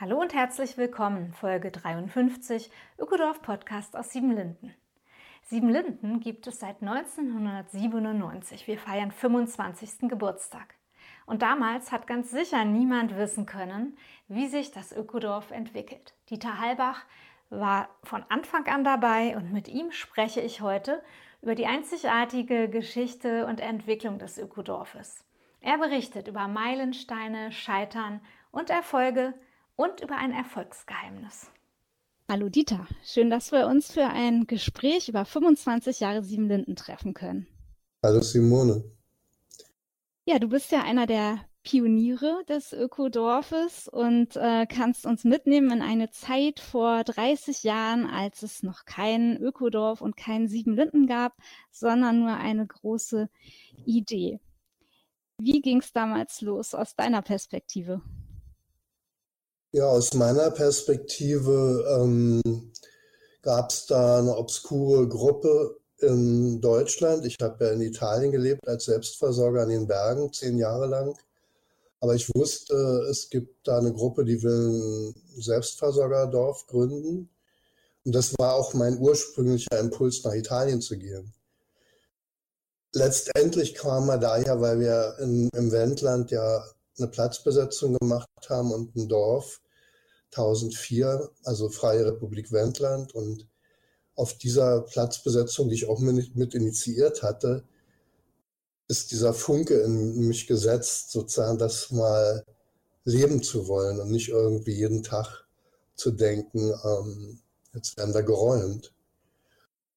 Hallo und herzlich willkommen, Folge 53 Ökodorf Podcast aus Siebenlinden. Siebenlinden gibt es seit 1997. Wir feiern 25. Geburtstag. Und damals hat ganz sicher niemand wissen können, wie sich das Ökodorf entwickelt. Dieter Halbach war von Anfang an dabei und mit ihm spreche ich heute über die einzigartige Geschichte und Entwicklung des Ökodorfes. Er berichtet über Meilensteine, Scheitern und Erfolge und über ein Erfolgsgeheimnis. Hallo Dieter, schön, dass wir uns für ein Gespräch über 25 Jahre Siebenlinden treffen können. Hallo Simone. Ja, du bist ja einer der Pioniere des Ökodorfes und äh, kannst uns mitnehmen in eine Zeit vor 30 Jahren, als es noch kein Ökodorf und kein Siebenlinden gab, sondern nur eine große Idee. Wie ging es damals los aus deiner Perspektive? Ja, aus meiner Perspektive ähm, gab es da eine obskure Gruppe in Deutschland. Ich habe ja in Italien gelebt als Selbstversorger an den Bergen, zehn Jahre lang. Aber ich wusste, es gibt da eine Gruppe, die will ein Selbstversorgerdorf gründen. Und das war auch mein ursprünglicher Impuls, nach Italien zu gehen. Letztendlich kam man daher, weil wir in, im Wendland ja eine Platzbesetzung gemacht haben und ein Dorf 1004, also Freie Republik Wendland. Und auf dieser Platzbesetzung, die ich auch mit, mit initiiert hatte, ist dieser Funke in mich gesetzt, sozusagen das mal leben zu wollen und nicht irgendwie jeden Tag zu denken, ähm, jetzt werden wir geräumt.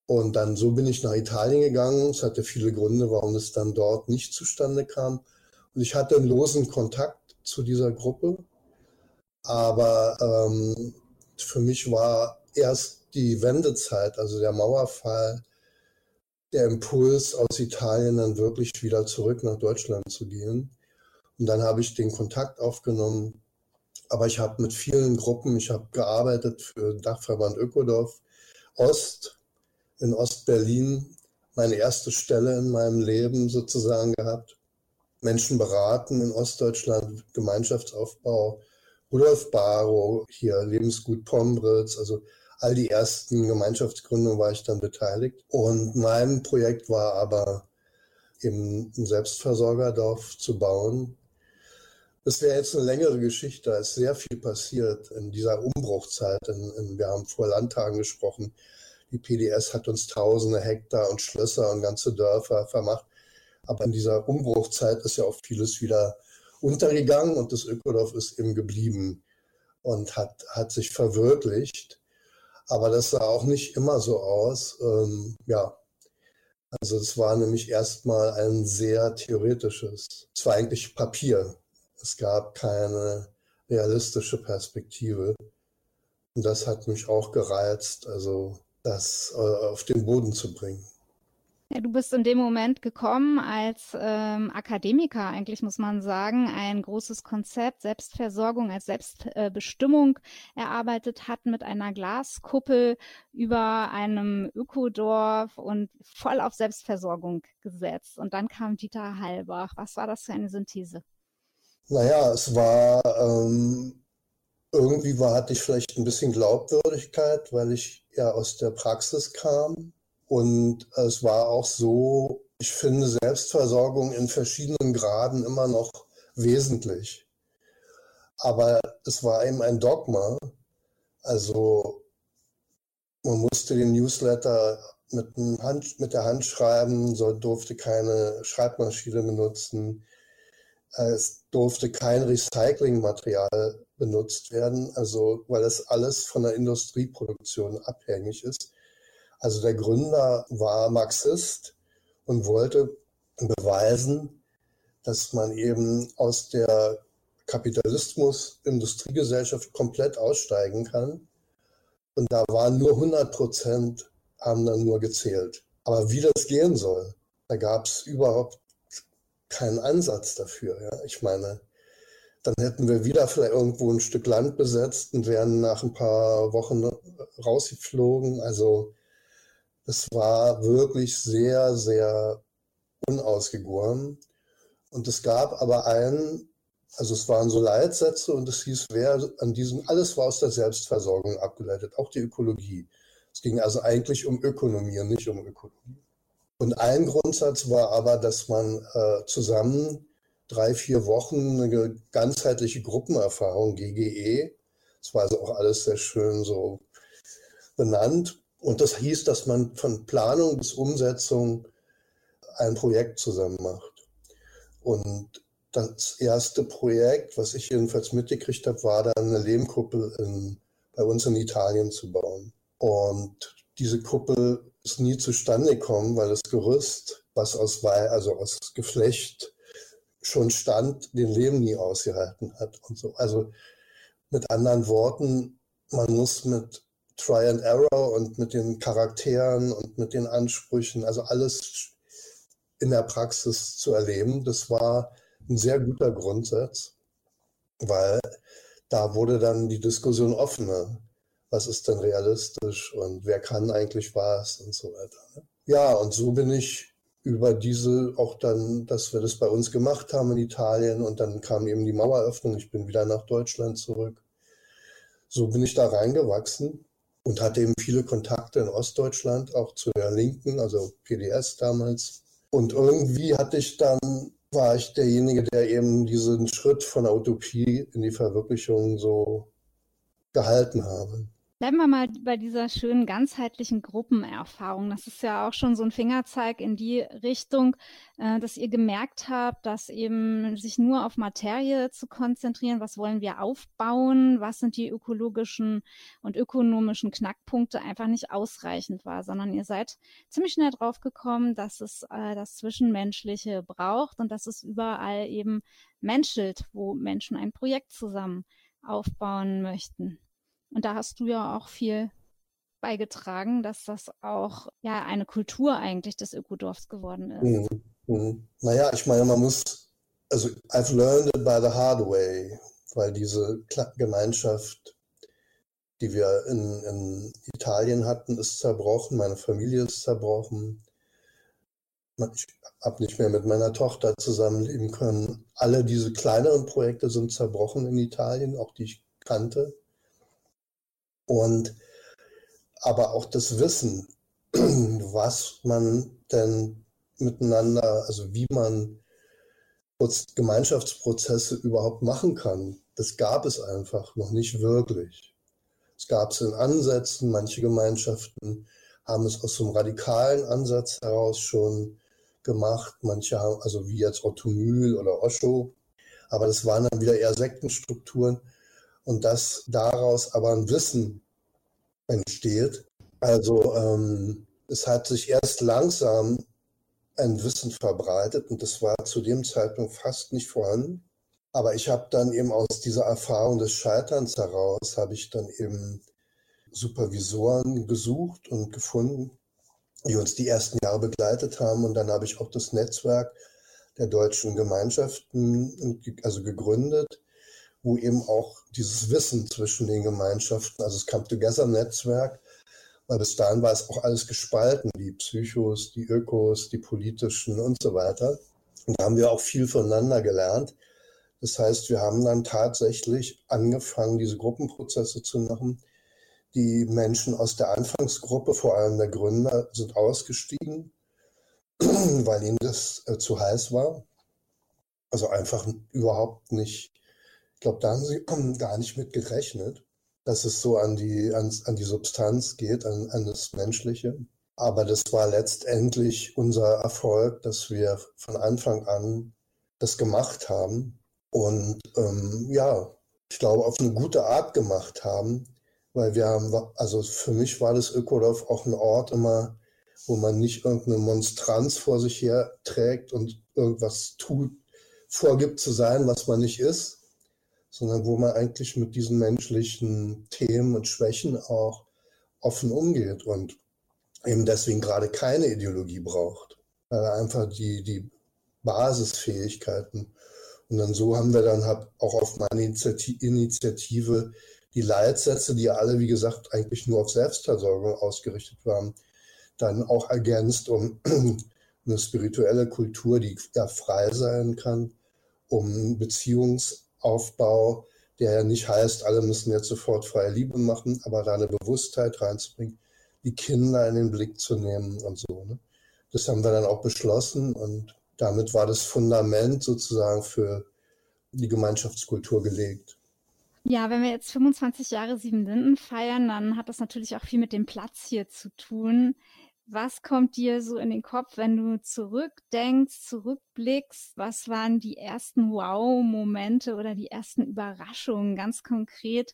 Und dann so bin ich nach Italien gegangen. Es hatte viele Gründe, warum es dann dort nicht zustande kam. Und ich hatte einen losen Kontakt zu dieser Gruppe. Aber ähm, für mich war erst die Wendezeit, also der Mauerfall, der Impuls aus Italien dann wirklich wieder zurück nach Deutschland zu gehen. Und dann habe ich den Kontakt aufgenommen. Aber ich habe mit vielen Gruppen, ich habe gearbeitet für Dachverband Ökodorf Ost in Ostberlin, meine erste Stelle in meinem Leben sozusagen gehabt. Menschen beraten in Ostdeutschland, Gemeinschaftsaufbau. Rudolf Barrow, hier Lebensgut Pombritz, also all die ersten Gemeinschaftsgründungen war ich dann beteiligt. Und mein Projekt war aber eben ein Selbstversorgerdorf zu bauen. Das wäre jetzt eine längere Geschichte. Da ist sehr viel passiert in dieser Umbruchzeit. In, in, wir haben vor Landtagen gesprochen. Die PDS hat uns tausende Hektar und Schlösser und ganze Dörfer vermacht. Aber in dieser Umbruchzeit ist ja auch vieles wieder untergegangen und das Ökodorf ist eben geblieben und hat, hat sich verwirklicht. Aber das sah auch nicht immer so aus. Ähm, ja, also es war nämlich erstmal ein sehr theoretisches, es war eigentlich Papier. Es gab keine realistische Perspektive. Und das hat mich auch gereizt, also das äh, auf den Boden zu bringen. Ja, du bist in dem Moment gekommen als ähm, Akademiker, eigentlich muss man sagen, ein großes Konzept Selbstversorgung als Selbstbestimmung erarbeitet hat mit einer Glaskuppel über einem Ökodorf und voll auf Selbstversorgung gesetzt. Und dann kam Dieter Halbach. Was war das für eine Synthese? Naja, es war ähm, irgendwie war, hatte ich vielleicht ein bisschen Glaubwürdigkeit, weil ich ja aus der Praxis kam und es war auch so, ich finde Selbstversorgung in verschiedenen Graden immer noch wesentlich. Aber es war eben ein Dogma. Also man musste den Newsletter mit, Hand, mit der Hand schreiben, so durfte keine Schreibmaschine benutzen. Es durfte kein Recyclingmaterial benutzt werden, also weil das alles von der Industrieproduktion abhängig ist. Also der Gründer war Marxist und wollte beweisen, dass man eben aus der Kapitalismus, Industriegesellschaft komplett aussteigen kann. Und da waren nur 100 Prozent, haben dann nur gezählt. Aber wie das gehen soll, da gab es überhaupt keinen Ansatz dafür. Ja? Ich meine, dann hätten wir wieder vielleicht irgendwo ein Stück Land besetzt und wären nach ein paar Wochen rausgeflogen. Also es war wirklich sehr, sehr unausgegoren. Und es gab aber einen, also es waren so Leitsätze und es hieß, wer an diesem, alles war aus der Selbstversorgung abgeleitet, auch die Ökologie. Es ging also eigentlich um Ökonomie und nicht um Ökologie. Und ein Grundsatz war aber, dass man äh, zusammen drei, vier Wochen eine ganzheitliche Gruppenerfahrung, GGE, das war also auch alles sehr schön so benannt. Und das hieß, dass man von Planung bis Umsetzung ein Projekt zusammen macht. Und das erste Projekt, was ich jedenfalls mitgekriegt habe, war dann eine Lehmkuppel in, bei uns in Italien zu bauen. Und diese Kuppel ist nie zustande gekommen, weil das Gerüst, was aus, also aus Geflecht schon stand, den Lehm nie ausgehalten hat und so. Also mit anderen Worten, man muss mit Try and Error und mit den Charakteren und mit den Ansprüchen, also alles in der Praxis zu erleben, das war ein sehr guter Grundsatz, weil da wurde dann die Diskussion offener. Was ist denn realistisch und wer kann eigentlich was und so weiter. Ne? Ja, und so bin ich über diese auch dann, dass wir das bei uns gemacht haben in Italien und dann kam eben die Maueröffnung. Ich bin wieder nach Deutschland zurück. So bin ich da reingewachsen und hatte eben viele Kontakte in Ostdeutschland, auch zu der Linken, also PDS damals. Und irgendwie hatte ich dann, war ich derjenige, der eben diesen Schritt von der Utopie in die Verwirklichung so gehalten habe. Bleiben wir mal bei dieser schönen ganzheitlichen Gruppenerfahrung. Das ist ja auch schon so ein Fingerzeig in die Richtung, äh, dass ihr gemerkt habt, dass eben sich nur auf Materie zu konzentrieren, was wollen wir aufbauen, was sind die ökologischen und ökonomischen Knackpunkte, einfach nicht ausreichend war, sondern ihr seid ziemlich schnell drauf gekommen, dass es äh, das Zwischenmenschliche braucht und dass es überall eben menschelt, wo Menschen ein Projekt zusammen aufbauen möchten. Und da hast du ja auch viel beigetragen, dass das auch ja eine Kultur eigentlich des Ökodorfs geworden ist. Mhm. Mhm. Naja, ich meine, man muss, also I've learned it by the hard way, weil diese Gemeinschaft, die wir in, in Italien hatten, ist zerbrochen, meine Familie ist zerbrochen. Ich habe nicht mehr mit meiner Tochter zusammenleben können. Alle diese kleineren Projekte sind zerbrochen in Italien, auch die ich kannte. Und aber auch das Wissen, was man denn miteinander, also wie man Gemeinschaftsprozesse überhaupt machen kann, das gab es einfach noch nicht wirklich. Es gab es in Ansätzen, manche Gemeinschaften haben es aus so einem radikalen Ansatz heraus schon gemacht, manche haben, also wie jetzt Ottomyl oder Osho, aber das waren dann wieder eher Sektenstrukturen und dass daraus aber ein Wissen entsteht. Also ähm, es hat sich erst langsam ein Wissen verbreitet und das war zu dem Zeitpunkt fast nicht vorhanden. Aber ich habe dann eben aus dieser Erfahrung des Scheiterns heraus, habe ich dann eben Supervisoren gesucht und gefunden, die uns die ersten Jahre begleitet haben. Und dann habe ich auch das Netzwerk der deutschen Gemeinschaften also gegründet, wo eben auch dieses Wissen zwischen den Gemeinschaften, also das Camp Together Netzwerk, weil bis dahin war es auch alles gespalten, die Psychos, die Ökos, die politischen und so weiter. Und da haben wir auch viel voneinander gelernt. Das heißt, wir haben dann tatsächlich angefangen, diese Gruppenprozesse zu machen. Die Menschen aus der Anfangsgruppe, vor allem der Gründer, sind ausgestiegen, weil ihnen das äh, zu heiß war. Also einfach überhaupt nicht ich glaube, da haben sie gar nicht mit gerechnet, dass es so an die, an, an die Substanz geht, an, an das Menschliche. Aber das war letztendlich unser Erfolg, dass wir von Anfang an das gemacht haben und ähm, ja, ich glaube, auf eine gute Art gemacht haben, weil wir haben, also für mich war das Ökodorf auch ein Ort immer, wo man nicht irgendeine Monstranz vor sich her trägt und irgendwas tut, vorgibt zu sein, was man nicht ist, sondern wo man eigentlich mit diesen menschlichen Themen und Schwächen auch offen umgeht und eben deswegen gerade keine Ideologie braucht, weil einfach die, die Basisfähigkeiten. Und dann so haben wir dann halt auch auf meine Initiative die Leitsätze, die alle, wie gesagt, eigentlich nur auf Selbstversorgung ausgerichtet waren, dann auch ergänzt um eine spirituelle Kultur, die ja frei sein kann, um Beziehungsaufbau, der ja nicht heißt, alle müssen jetzt sofort freie Liebe machen, aber da eine Bewusstheit reinzubringen, die Kinder in den Blick zu nehmen und so. Ne? Das haben wir dann auch beschlossen und damit war das Fundament sozusagen für die Gemeinschaftskultur gelegt. Ja, wenn wir jetzt 25 Jahre Sieben Linden feiern, dann hat das natürlich auch viel mit dem Platz hier zu tun. Was kommt dir so in den Kopf, wenn du zurückdenkst, zurückblickst? Was waren die ersten Wow-Momente oder die ersten Überraschungen ganz konkret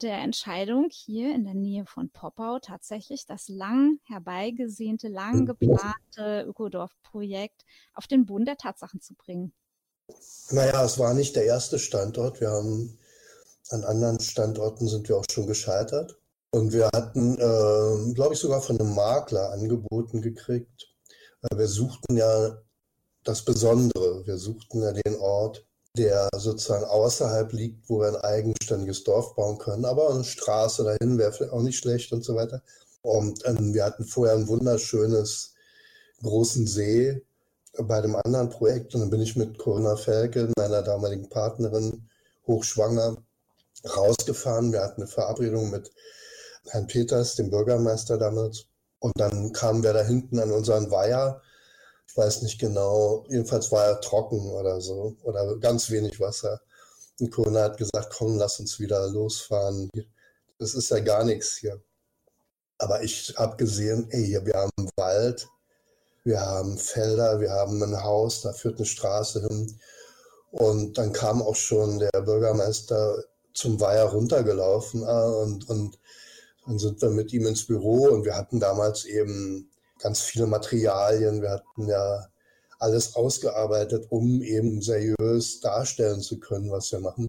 der Entscheidung hier in der Nähe von Poppau tatsächlich das lang herbeigesehnte, lang geplante Ökodorf-Projekt auf den Boden der Tatsachen zu bringen? Naja, es war nicht der erste Standort. Wir haben an anderen Standorten sind wir auch schon gescheitert. Und wir hatten, äh, glaube ich, sogar von einem Makler angeboten gekriegt. Wir suchten ja das Besondere. Wir suchten ja den Ort, der sozusagen außerhalb liegt, wo wir ein eigenständiges Dorf bauen können. Aber eine Straße dahin wäre vielleicht auch nicht schlecht und so weiter. Und ähm, wir hatten vorher ein wunderschönes großen See bei dem anderen Projekt. Und dann bin ich mit Corinna Felke, meiner damaligen Partnerin, hochschwanger, rausgefahren. Wir hatten eine Verabredung mit Herrn Peters, dem Bürgermeister damals. Und dann kamen wir da hinten an unseren Weiher. Ich weiß nicht genau, jedenfalls war er trocken oder so oder ganz wenig Wasser. Und Corona hat gesagt, komm, lass uns wieder losfahren. Das ist ja gar nichts hier. Aber ich habe gesehen, ey, wir haben Wald, wir haben Felder, wir haben ein Haus, da führt eine Straße hin. Und dann kam auch schon der Bürgermeister zum Weiher runtergelaufen ah, und, dann sind wir mit ihm ins Büro und wir hatten damals eben ganz viele Materialien. Wir hatten ja alles ausgearbeitet, um eben seriös darstellen zu können, was wir machen.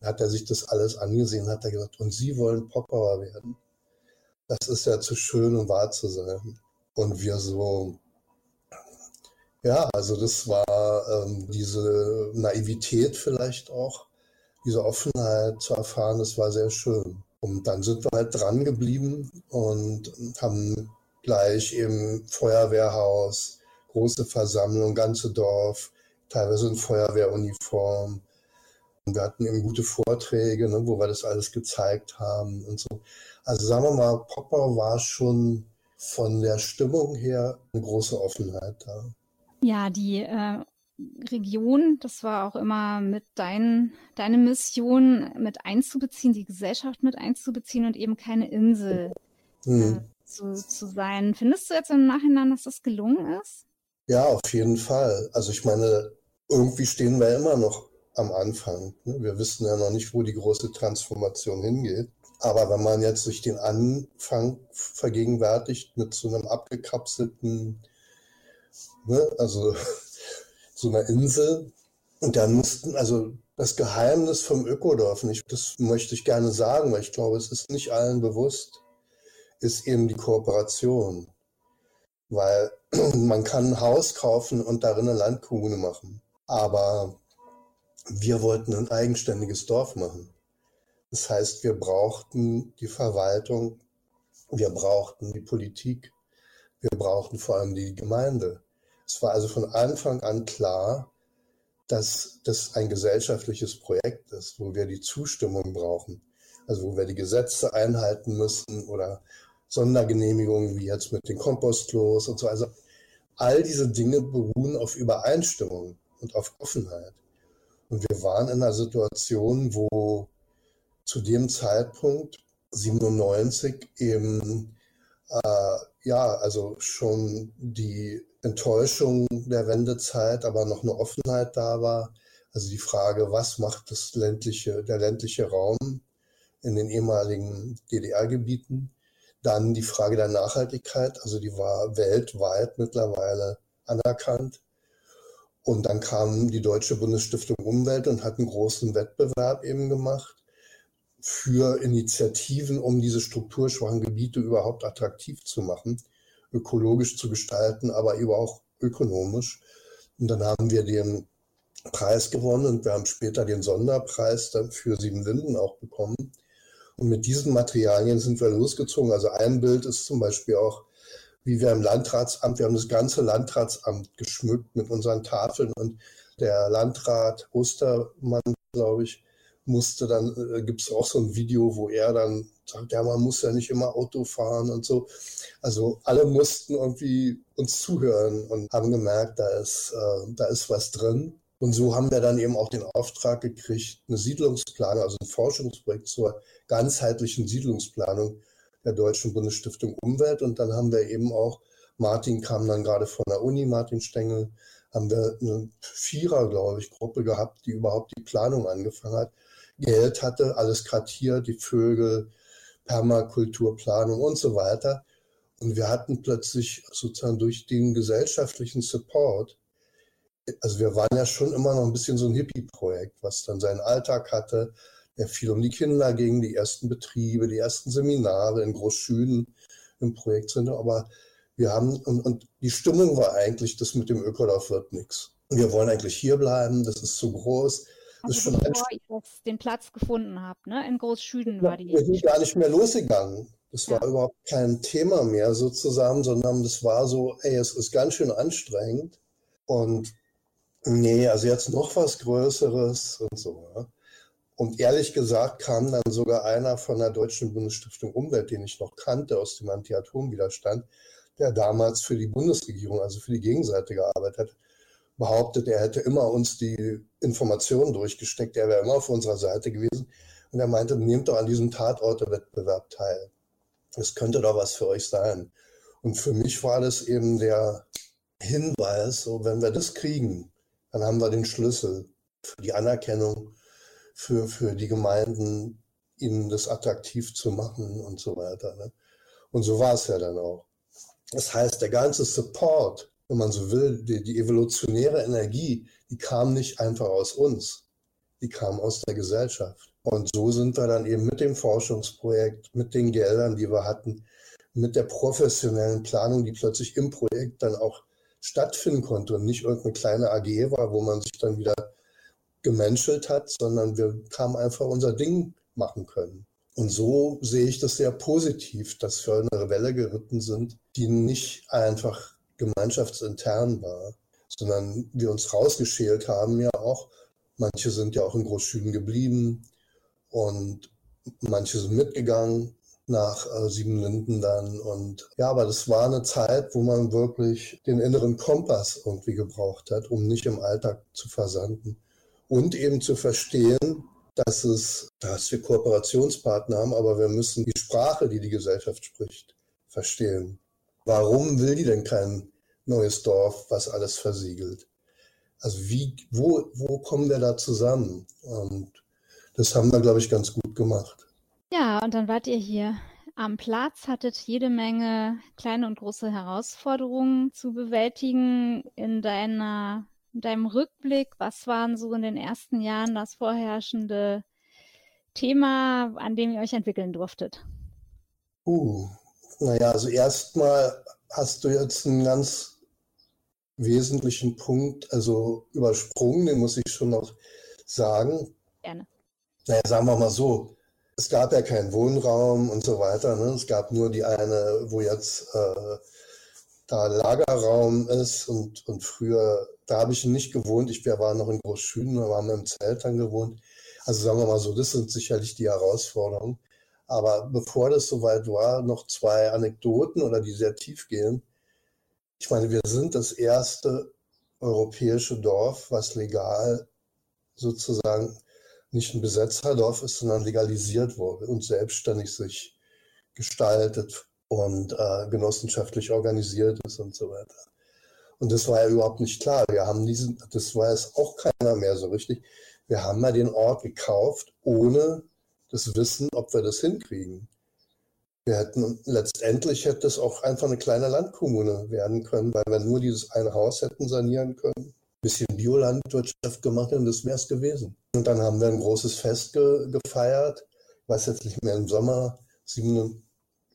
Dann hat er sich das alles angesehen, hat er gesagt, und Sie wollen Popbauer werden? Das ist ja zu schön, um wahr zu sein. Und wir so, ja, also das war ähm, diese Naivität vielleicht auch, diese Offenheit zu erfahren, das war sehr schön. Und dann sind wir halt dran geblieben und haben gleich im Feuerwehrhaus, große Versammlung, ganze Dorf, teilweise in Feuerwehruniform. Und wir hatten eben gute Vorträge, ne, wo wir das alles gezeigt haben und so. Also sagen wir mal, Popper war schon von der Stimmung her eine große Offenheit da. Ja, die äh, Region, das war auch immer mit dein, deine Mission mit einzubeziehen, die Gesellschaft mit einzubeziehen und eben keine Insel mhm. äh, zu, zu sein. Findest du jetzt im Nachhinein, dass das gelungen ist? Ja, auf jeden Fall. Also ich meine, irgendwie stehen wir immer noch am Anfang. Ne? Wir wissen ja noch nicht, wo die große Transformation hingeht. Aber wenn man jetzt sich den Anfang vergegenwärtigt mit so einem abgekapselten, ne, also so einer Insel. Und dann mussten, also das Geheimnis vom Ökodorf, nicht, das möchte ich gerne sagen, weil ich glaube, es ist nicht allen bewusst, ist eben die Kooperation. Weil man kann ein Haus kaufen und darin eine Landkommune machen. Aber wir wollten ein eigenständiges Dorf machen. Das heißt, wir brauchten die Verwaltung, wir brauchten die Politik, wir brauchten vor allem die Gemeinde. Es war also von Anfang an klar, dass das ein gesellschaftliches Projekt ist, wo wir die Zustimmung brauchen. Also wo wir die Gesetze einhalten müssen oder Sondergenehmigungen wie jetzt mit den Kompostklos und so. Also all diese Dinge beruhen auf Übereinstimmung und auf Offenheit. Und wir waren in einer Situation, wo zu dem Zeitpunkt 97 eben äh, ja, also schon die Enttäuschung der Wendezeit, aber noch eine Offenheit da war. Also die Frage, was macht das ländliche, der ländliche Raum in den ehemaligen DDR-Gebieten? Dann die Frage der Nachhaltigkeit, also die war weltweit mittlerweile anerkannt. Und dann kam die Deutsche Bundesstiftung Umwelt und hat einen großen Wettbewerb eben gemacht für Initiativen, um diese strukturschwachen Gebiete überhaupt attraktiv zu machen, ökologisch zu gestalten, aber eben auch ökonomisch. Und dann haben wir den Preis gewonnen und wir haben später den Sonderpreis für Siebenlinden auch bekommen. Und mit diesen Materialien sind wir losgezogen. Also ein Bild ist zum Beispiel auch, wie wir im Landratsamt, wir haben das ganze Landratsamt geschmückt mit unseren Tafeln und der Landrat Ostermann, glaube ich, musste dann, äh, gibt es auch so ein Video, wo er dann sagt, ja, man muss ja nicht immer Auto fahren und so. Also alle mussten irgendwie uns zuhören und haben gemerkt, da ist, äh, da ist was drin. Und so haben wir dann eben auch den Auftrag gekriegt, eine Siedlungsplanung, also ein Forschungsprojekt zur ganzheitlichen Siedlungsplanung der Deutschen Bundesstiftung Umwelt. Und dann haben wir eben auch, Martin kam dann gerade von der Uni, Martin Stengel, haben wir eine Vierer, glaube ich, Gruppe gehabt, die überhaupt die Planung angefangen hat. Geld hatte, alles kartiert, die Vögel, Permakulturplanung und so weiter. Und wir hatten plötzlich sozusagen durch den gesellschaftlichen Support, also wir waren ja schon immer noch ein bisschen so ein Hippie-Projekt, was dann seinen Alltag hatte, der viel um die Kinder ging, die ersten Betriebe, die ersten Seminare in Großschüden im Projekt sind. Aber wir haben, und, und die Stimmung war eigentlich, das mit dem Ökodorf wird nichts. Wir wollen eigentlich hier bleiben, das ist zu groß. Also ist schon bevor ihr den Platz gefunden habt, ne? In Großschüden war die. Wir sind gar nicht mehr losgegangen. Das war ja. überhaupt kein Thema mehr sozusagen, sondern das war so, ey, es ist ganz schön anstrengend. Und nee, also jetzt noch was Größeres und so. Ne? Und ehrlich gesagt kam dann sogar einer von der Deutschen Bundesstiftung Umwelt, den ich noch kannte aus dem Anti-Atom-Widerstand, der damals für die Bundesregierung, also für die Gegenseite gearbeitet hat, behauptet, er hätte immer uns die Informationen durchgesteckt, er wäre immer auf unserer Seite gewesen. Und er meinte, nehmt doch an diesem Tatortewettbewerb teil. Das könnte doch was für euch sein. Und für mich war das eben der Hinweis, so wenn wir das kriegen, dann haben wir den Schlüssel für die Anerkennung, für, für die Gemeinden, ihnen das attraktiv zu machen und so weiter. Ne? Und so war es ja dann auch. Das heißt, der ganze Support wenn man so will, die, die evolutionäre Energie, die kam nicht einfach aus uns, die kam aus der Gesellschaft. Und so sind wir dann eben mit dem Forschungsprojekt, mit den Geldern, die wir hatten, mit der professionellen Planung, die plötzlich im Projekt dann auch stattfinden konnte und nicht irgendeine kleine AG war, wo man sich dann wieder gemenschelt hat, sondern wir kamen einfach unser Ding machen können. Und so sehe ich das sehr positiv, dass wir eine Welle geritten sind, die nicht einfach gemeinschaftsintern war, sondern wir uns rausgeschält haben ja auch. Manche sind ja auch in Großschüden geblieben und manche sind mitgegangen nach äh, Siebenlinden dann. Und ja, aber das war eine Zeit, wo man wirklich den inneren Kompass irgendwie gebraucht hat, um nicht im Alltag zu versanden. Und eben zu verstehen, dass es, dass wir Kooperationspartner haben, aber wir müssen die Sprache, die die Gesellschaft spricht, verstehen. Warum will die denn kein neues Dorf, was alles versiegelt? Also wie, wo, wo kommen wir da zusammen? Und das haben wir, glaube ich, ganz gut gemacht. Ja, und dann wart ihr hier am Platz, hattet jede Menge kleine und große Herausforderungen zu bewältigen in deiner, in deinem Rückblick. Was waren so in den ersten Jahren das vorherrschende Thema, an dem ihr euch entwickeln durftet? Uh, naja, also erstmal hast du jetzt einen ganz wesentlichen Punkt, also übersprungen, den muss ich schon noch sagen. Gerne. Naja, sagen wir mal so, es gab ja keinen Wohnraum und so weiter. Ne? Es gab nur die eine, wo jetzt äh, da Lagerraum ist und, und früher, da habe ich nicht gewohnt. Ich waren noch in Großschüden, da waren wir im Zelt dann gewohnt. Also sagen wir mal so, das sind sicherlich die Herausforderungen. Aber bevor das soweit war, noch zwei Anekdoten oder die sehr tief gehen. Ich meine, wir sind das erste europäische Dorf, was legal sozusagen nicht ein Besetzerdorf ist, sondern legalisiert wurde und selbstständig sich gestaltet und äh, genossenschaftlich organisiert ist und so weiter. Und das war ja überhaupt nicht klar. Wir haben diesen, das weiß auch keiner mehr so richtig. Wir haben ja den Ort gekauft, ohne das Wissen, ob wir das hinkriegen. Wir hätten letztendlich hätte es auch einfach eine kleine Landkommune werden können, weil wir nur dieses eine Haus hätten sanieren können. bisschen Biolandwirtschaft gemacht und das wäre es gewesen. Und dann haben wir ein großes Fest ge gefeiert. Ich weiß jetzt nicht mehr, im Sommer, 7,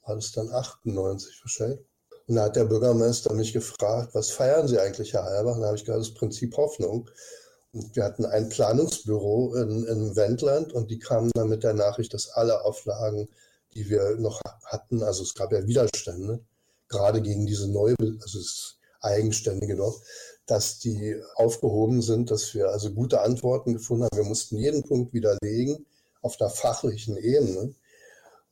war das dann 98 wahrscheinlich. Und da hat der Bürgermeister mich gefragt, was feiern Sie eigentlich, Herr Halbach? Und da habe ich gesagt, das Prinzip Hoffnung. Und wir hatten ein Planungsbüro in, in Wendland und die kamen dann mit der Nachricht, dass alle Auflagen, die wir noch hatten, also es gab ja Widerstände, gerade gegen diese neue, also das eigenständige Dorf, dass die aufgehoben sind, dass wir also gute Antworten gefunden haben. Wir mussten jeden Punkt widerlegen auf der fachlichen Ebene.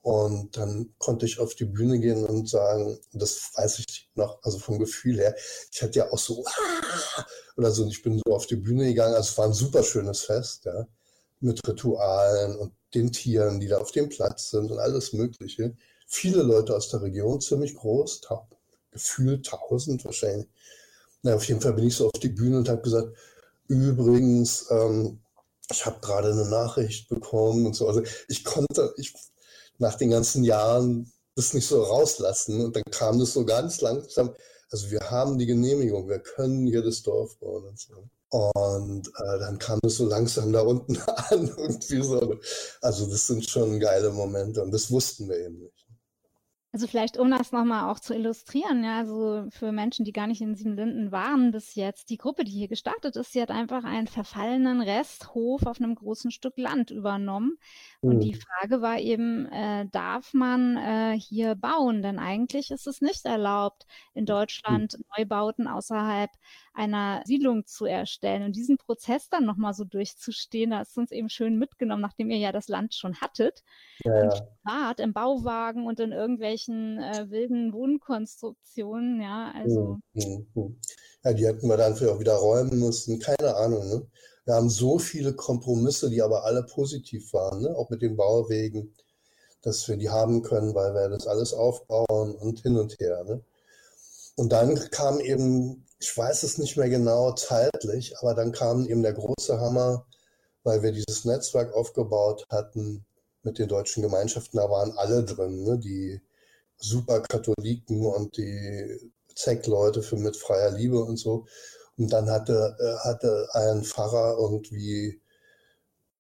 Und dann konnte ich auf die Bühne gehen und sagen, das weiß ich noch, also vom Gefühl her, ich hatte ja auch so, ah! oder so, und ich bin so auf die Bühne gegangen. Also es war ein super schönes Fest, ja, mit Ritualen und den Tieren, die da auf dem Platz sind und alles Mögliche. Viele Leute aus der Region, ziemlich groß, gefühlt tausend wahrscheinlich. Na, auf jeden Fall bin ich so auf die Bühne und habe gesagt, übrigens, ähm, ich habe gerade eine Nachricht bekommen und so. Also ich konnte, ich nach den ganzen Jahren das nicht so rauslassen. Und dann kam das so ganz langsam. Also wir haben die Genehmigung, wir können hier das Dorf bauen und so. Und äh, dann kam es so langsam da unten an. Irgendwie so. Also das sind schon geile Momente und das wussten wir eben nicht. Also vielleicht, um das nochmal auch zu illustrieren, ja, also für Menschen, die gar nicht in Siebenlinden waren bis jetzt, die Gruppe, die hier gestartet ist, sie hat einfach einen verfallenen Resthof auf einem großen Stück Land übernommen. Und mhm. die Frage war eben, äh, darf man äh, hier bauen? Denn eigentlich ist es nicht erlaubt, in mhm. Deutschland. Neubauten außerhalb einer Siedlung zu erstellen. Und diesen Prozess dann nochmal so durchzustehen, da ist uns eben schön mitgenommen, nachdem ihr ja das Land schon hattet. Ja, ja. im Bauwagen und in irgendwelchen äh, wilden Wohnkonstruktionen, ja, also. Mhm, mhm. Ja, die hätten wir dann vielleicht auch wieder räumen müssen, keine Ahnung, ne? Wir haben so viele Kompromisse, die aber alle positiv waren, ne? auch mit den Bauwegen, dass wir die haben können, weil wir das alles aufbauen und hin und her. Ne? Und dann kam eben, ich weiß es nicht mehr genau zeitlich, aber dann kam eben der große Hammer, weil wir dieses Netzwerk aufgebaut hatten mit den deutschen Gemeinschaften. Da waren alle drin, ne? die Superkatholiken und die ZEC-Leute für mit freier Liebe und so. Und dann hatte, äh, hatte ein Pfarrer irgendwie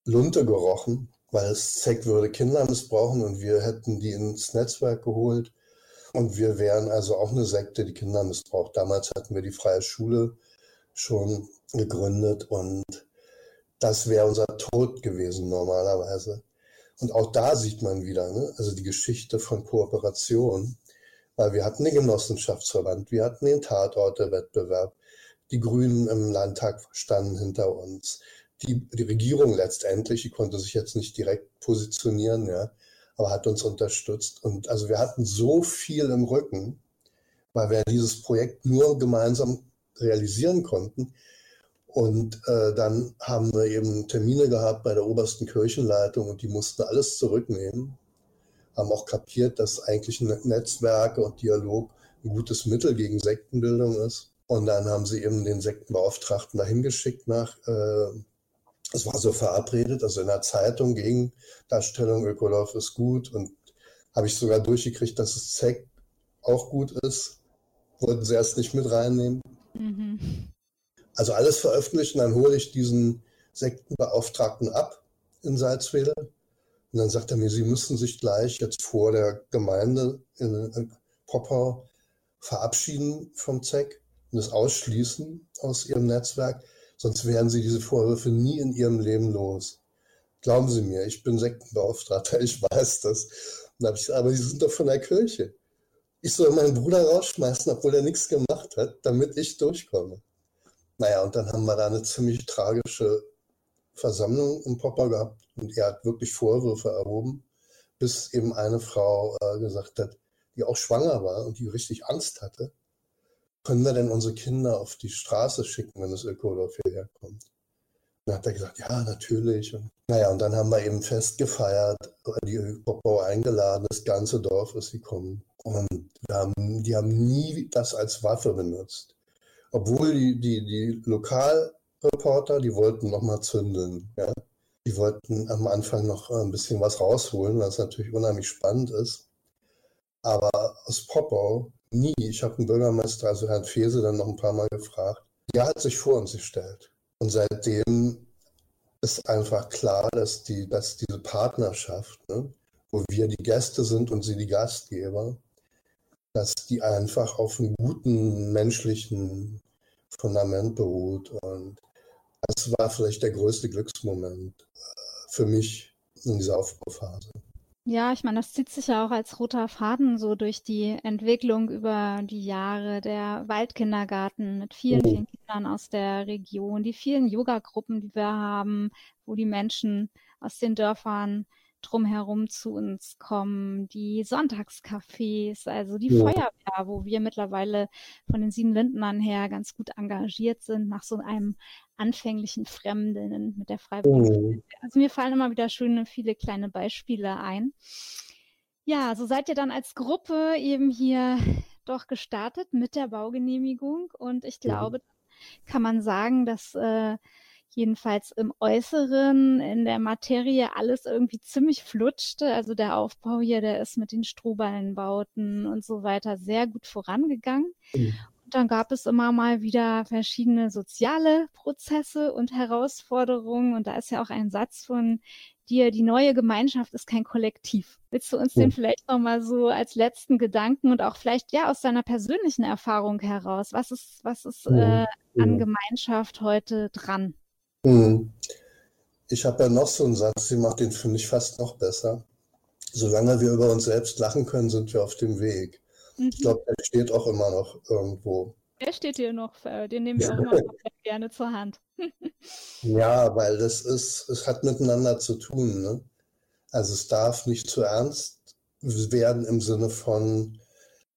Lunte gerochen, weil es ZEC würde Kinder missbrauchen und wir hätten die ins Netzwerk geholt. Und wir wären also auch eine Sekte, die Kinder missbraucht. Damals hatten wir die Freie Schule schon gegründet und das wäre unser Tod gewesen normalerweise. Und auch da sieht man wieder, ne? also die Geschichte von Kooperation, weil wir hatten den Genossenschaftsverband, wir hatten den Tatortewettbewerb, die Grünen im Landtag standen hinter uns, die, die Regierung letztendlich, die konnte sich jetzt nicht direkt positionieren, ja, aber hat uns unterstützt. Und also wir hatten so viel im Rücken, weil wir dieses Projekt nur gemeinsam realisieren konnten. Und äh, dann haben wir eben Termine gehabt bei der obersten Kirchenleitung und die mussten alles zurücknehmen. Haben auch kapiert, dass eigentlich Netzwerke und Dialog ein gutes Mittel gegen Sektenbildung ist. Und dann haben sie eben den Sektenbeauftragten dahin geschickt nach äh, es war so verabredet, also in der Zeitung gegen Darstellung Ökolof ist gut und habe ich sogar durchgekriegt, dass es ZEC auch gut ist. Wollten sie erst nicht mit reinnehmen. Mhm. Also alles veröffentlicht und dann hole ich diesen Sektenbeauftragten ab in Salzwedel. Und dann sagt er mir, Sie müssen sich gleich jetzt vor der Gemeinde in Poppau verabschieden vom ZEC und es ausschließen aus Ihrem Netzwerk Sonst wären sie diese Vorwürfe nie in ihrem Leben los. Glauben Sie mir, ich bin Sektenbeauftragter, ich weiß das. Und ich aber Sie sind doch von der Kirche. Ich soll meinen Bruder rausschmeißen, obwohl er nichts gemacht hat, damit ich durchkomme. Naja, und dann haben wir da eine ziemlich tragische Versammlung in Popper gehabt und er hat wirklich Vorwürfe erhoben, bis eben eine Frau äh, gesagt hat, die auch schwanger war und die richtig Angst hatte, können wir denn unsere Kinder auf die Straße schicken, wenn das Ökodorf hierher kommt? Dann hat er gesagt, ja, natürlich. Und, naja, und dann haben wir eben Fest gefeiert, die Poppau eingeladen, das ganze Dorf ist gekommen. Und haben, die haben nie das als Waffe benutzt. Obwohl die, die, die Lokalreporter, die wollten nochmal zündeln. Ja? Die wollten am Anfang noch ein bisschen was rausholen, was natürlich unheimlich spannend ist. Aber aus Poppau Nie. Ich habe den Bürgermeister, also Herrn Fese, dann noch ein paar Mal gefragt. der hat sich vor uns gestellt. Und seitdem ist einfach klar, dass, die, dass diese Partnerschaft, ne, wo wir die Gäste sind und sie die Gastgeber, dass die einfach auf einem guten menschlichen Fundament beruht. Und das war vielleicht der größte Glücksmoment äh, für mich in dieser Aufbauphase. Ja, ich meine, das zieht sich ja auch als roter Faden so durch die Entwicklung über die Jahre. Der Waldkindergarten mit vielen, oh. vielen Kindern aus der Region, die vielen Yoga-Gruppen, die wir haben, wo die Menschen aus den Dörfern drumherum zu uns kommen, die Sonntagscafés, also die ja. Feuerwehr, wo wir mittlerweile von den sieben Lindnern her ganz gut engagiert sind, nach so einem anfänglichen Fremden mit der Freiwilligen. Oh. Also mir fallen immer wieder schöne, viele kleine Beispiele ein. Ja, so seid ihr dann als Gruppe eben hier doch gestartet mit der Baugenehmigung und ich glaube, ja. kann man sagen, dass äh, jedenfalls im Äußeren, in der Materie alles irgendwie ziemlich flutschte. Also der Aufbau hier, der ist mit den Strohballenbauten und so weiter sehr gut vorangegangen. Mhm. Dann gab es immer mal wieder verschiedene soziale Prozesse und Herausforderungen. Und da ist ja auch ein Satz von dir, die neue Gemeinschaft ist kein Kollektiv. Willst du uns ja. den vielleicht nochmal so als letzten Gedanken und auch vielleicht ja aus deiner persönlichen Erfahrung heraus, was ist, was ist äh, an Gemeinschaft heute dran? Hm. Ich habe ja noch so einen Satz, sie macht den, finde ich, fast noch besser. Solange wir über uns selbst lachen können, sind wir auf dem Weg. Mhm. Ich glaube, der steht auch immer noch irgendwo. Der steht hier noch, den nehmen wir auch immer gerne zur Hand. ja, weil das ist, es hat miteinander zu tun. Ne? Also es darf nicht zu ernst werden im Sinne von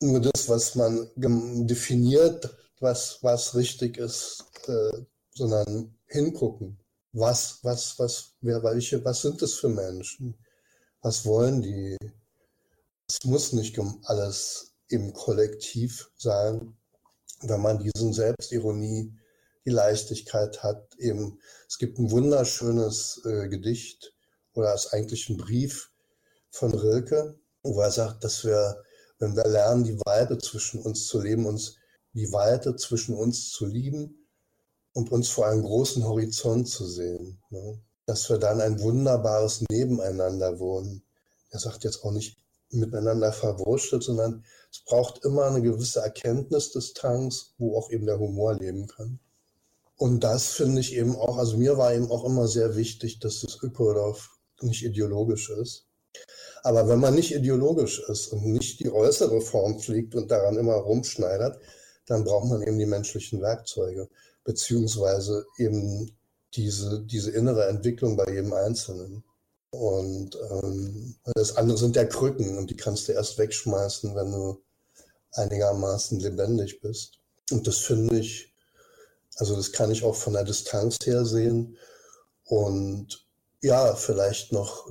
nur das, was man definiert, was, was richtig ist, äh, sondern hingucken. Was, was, was, wer, welche, was sind das für Menschen? Was wollen die? Es muss nicht alles im Kollektiv sein, wenn man diesen Selbstironie, die Leichtigkeit hat. Eben, es gibt ein wunderschönes äh, Gedicht oder ist eigentlich ein Brief von Rilke, wo er sagt, dass wir, wenn wir lernen, die Weite zwischen uns zu leben, uns die Weite zwischen uns zu lieben, und uns vor einem großen Horizont zu sehen. Ne? Dass wir dann ein wunderbares Nebeneinander wohnen. Er sagt jetzt auch nicht miteinander verwurschtelt, sondern es braucht immer eine gewisse Erkenntnisdistanz, wo auch eben der Humor leben kann. Und das finde ich eben auch, also mir war eben auch immer sehr wichtig, dass das Ökodorf nicht ideologisch ist. Aber wenn man nicht ideologisch ist und nicht die äußere Form pflegt und daran immer rumschneidert, dann braucht man eben die menschlichen Werkzeuge beziehungsweise eben diese, diese innere Entwicklung bei jedem Einzelnen. Und ähm, das andere sind ja Krücken und die kannst du erst wegschmeißen, wenn du einigermaßen lebendig bist. Und das finde ich, also das kann ich auch von der Distanz her sehen. Und ja, vielleicht noch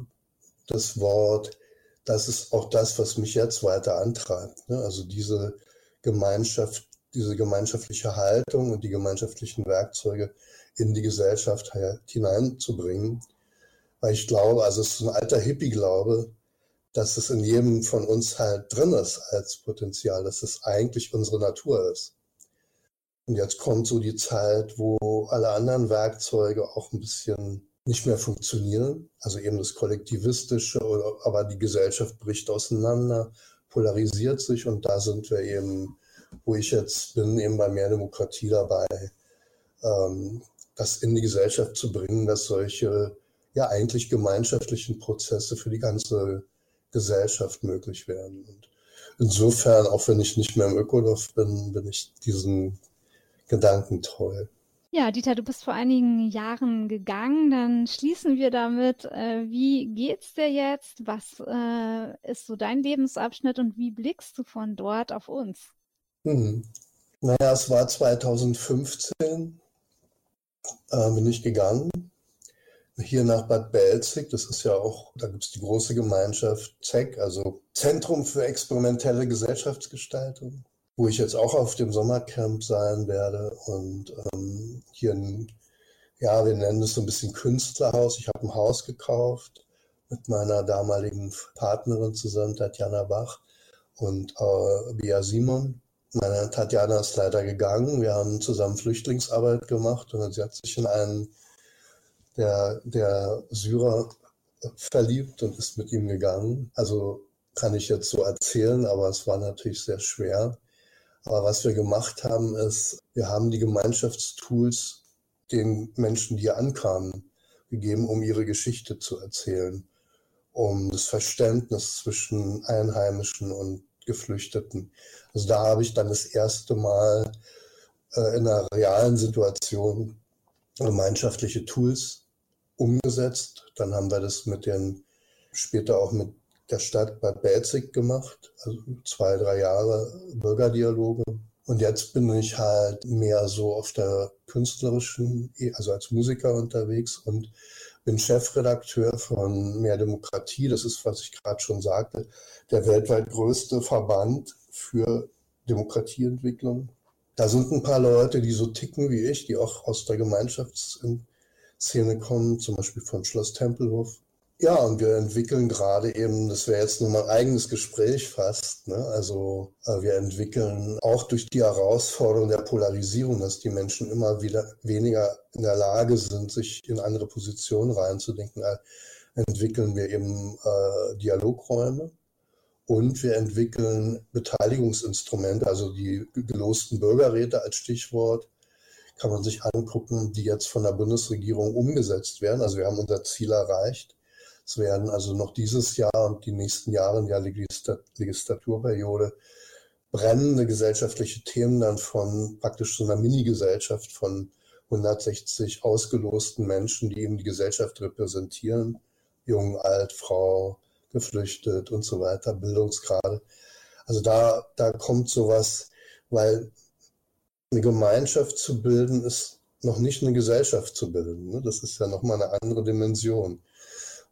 das Wort, das ist auch das, was mich jetzt weiter antreibt. Ne? Also diese Gemeinschaft diese gemeinschaftliche Haltung und die gemeinschaftlichen Werkzeuge in die Gesellschaft halt hineinzubringen. Weil ich glaube, also es ist ein alter Hippie-Glaube, dass es in jedem von uns halt drin ist als Potenzial, dass es eigentlich unsere Natur ist. Und jetzt kommt so die Zeit, wo alle anderen Werkzeuge auch ein bisschen nicht mehr funktionieren. Also eben das Kollektivistische, aber die Gesellschaft bricht auseinander, polarisiert sich und da sind wir eben wo ich jetzt bin, eben bei mehr Demokratie dabei, ähm, das in die Gesellschaft zu bringen, dass solche ja eigentlich gemeinschaftlichen Prozesse für die ganze Gesellschaft möglich werden. Und insofern, auch wenn ich nicht mehr im Ökodorf bin, bin ich diesen Gedanken treu. Ja, Dieter, du bist vor einigen Jahren gegangen. Dann schließen wir damit. Äh, wie geht's dir jetzt? Was äh, ist so dein Lebensabschnitt und wie blickst du von dort auf uns? Hm. Naja, es war 2015, äh, bin ich gegangen. Hier nach Bad Belzig, das ist ja auch, da gibt es die große Gemeinschaft ZEC, also Zentrum für experimentelle Gesellschaftsgestaltung, wo ich jetzt auch auf dem Sommercamp sein werde. Und ähm, hier ein, ja, wir nennen es so ein bisschen Künstlerhaus. Ich habe ein Haus gekauft mit meiner damaligen Partnerin zusammen, Tatjana Bach und äh, Bia Simon meine Tatjana ist leider gegangen. Wir haben zusammen Flüchtlingsarbeit gemacht und sie hat sich in einen der, der Syrer verliebt und ist mit ihm gegangen. Also kann ich jetzt so erzählen, aber es war natürlich sehr schwer. Aber was wir gemacht haben, ist, wir haben die Gemeinschaftstools den Menschen, die hier ankamen, gegeben, um ihre Geschichte zu erzählen, um das Verständnis zwischen Einheimischen und Geflüchteten. Also da habe ich dann das erste Mal äh, in einer realen Situation gemeinschaftliche Tools umgesetzt. Dann haben wir das mit den, später auch mit der Stadt Bad Belzig gemacht, also zwei, drei Jahre Bürgerdialoge. Und jetzt bin ich halt mehr so auf der künstlerischen, also als Musiker unterwegs und bin Chefredakteur von Mehr Demokratie. Das ist, was ich gerade schon sagte, der weltweit größte Verband für Demokratieentwicklung. Da sind ein paar Leute, die so ticken wie ich, die auch aus der Gemeinschaftsszene kommen, zum Beispiel von Schloss Tempelhof. Ja, und wir entwickeln gerade eben, das wäre jetzt nur mal ein eigenes Gespräch fast, ne? also äh, wir entwickeln auch durch die Herausforderung der Polarisierung, dass die Menschen immer wieder weniger in der Lage sind, sich in andere Positionen reinzudenken, äh, entwickeln wir eben äh, Dialogräume und wir entwickeln Beteiligungsinstrumente, also die gelosten Bürgerräte als Stichwort, kann man sich angucken, die jetzt von der Bundesregierung umgesetzt werden. Also wir haben unser Ziel erreicht es werden also noch dieses Jahr und die nächsten Jahre in der Legislaturperiode brennende gesellschaftliche Themen dann von praktisch so einer Mini-Gesellschaft von 160 ausgelosten Menschen, die eben die Gesellschaft repräsentieren, jung, alt, Frau, geflüchtet und so weiter, Bildungsgrade. Also da, da kommt sowas, weil eine Gemeinschaft zu bilden ist noch nicht eine Gesellschaft zu bilden. Ne? Das ist ja nochmal eine andere Dimension.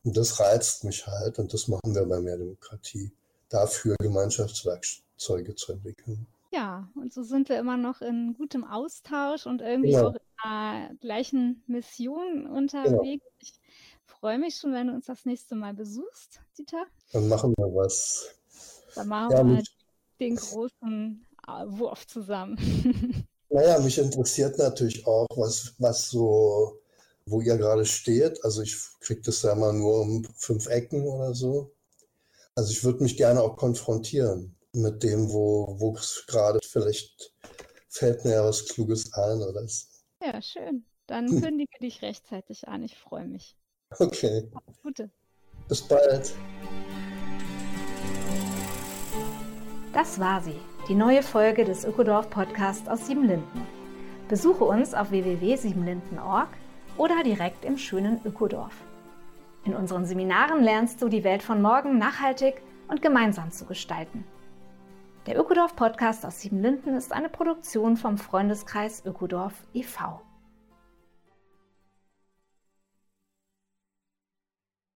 Und das reizt mich halt und das machen wir bei Mehr Demokratie, dafür Gemeinschaftswerkzeuge zu entwickeln. Ja, und so sind wir immer noch in gutem Austausch und irgendwie ja. auch in der gleichen Mission unterwegs. Ja. Ich freue mich schon, wenn du uns das nächste Mal besuchst, Dieter. Dann machen wir was. Dann machen ja, wir den großen Wurf zusammen. Naja, mich interessiert natürlich auch, was, was so wo ihr gerade steht. Also ich kriege das ja mal nur um fünf Ecken oder so. Also ich würde mich gerne auch konfrontieren mit dem, wo, wo gerade vielleicht fällt mir ja was Kluges ein oder so. Ja, schön. Dann hm. kündige dich rechtzeitig an. Ich freue mich. Okay. Alles Gute. Bis bald. Das war sie, die neue Folge des Ökodorf Podcasts aus Siebenlinden. Besuche uns auf www.siebenlinden.org oder direkt im schönen Ökodorf. In unseren Seminaren lernst du die Welt von morgen nachhaltig und gemeinsam zu gestalten. Der Ökodorf Podcast aus Siebenlinden ist eine Produktion vom Freundeskreis Ökodorf e.V.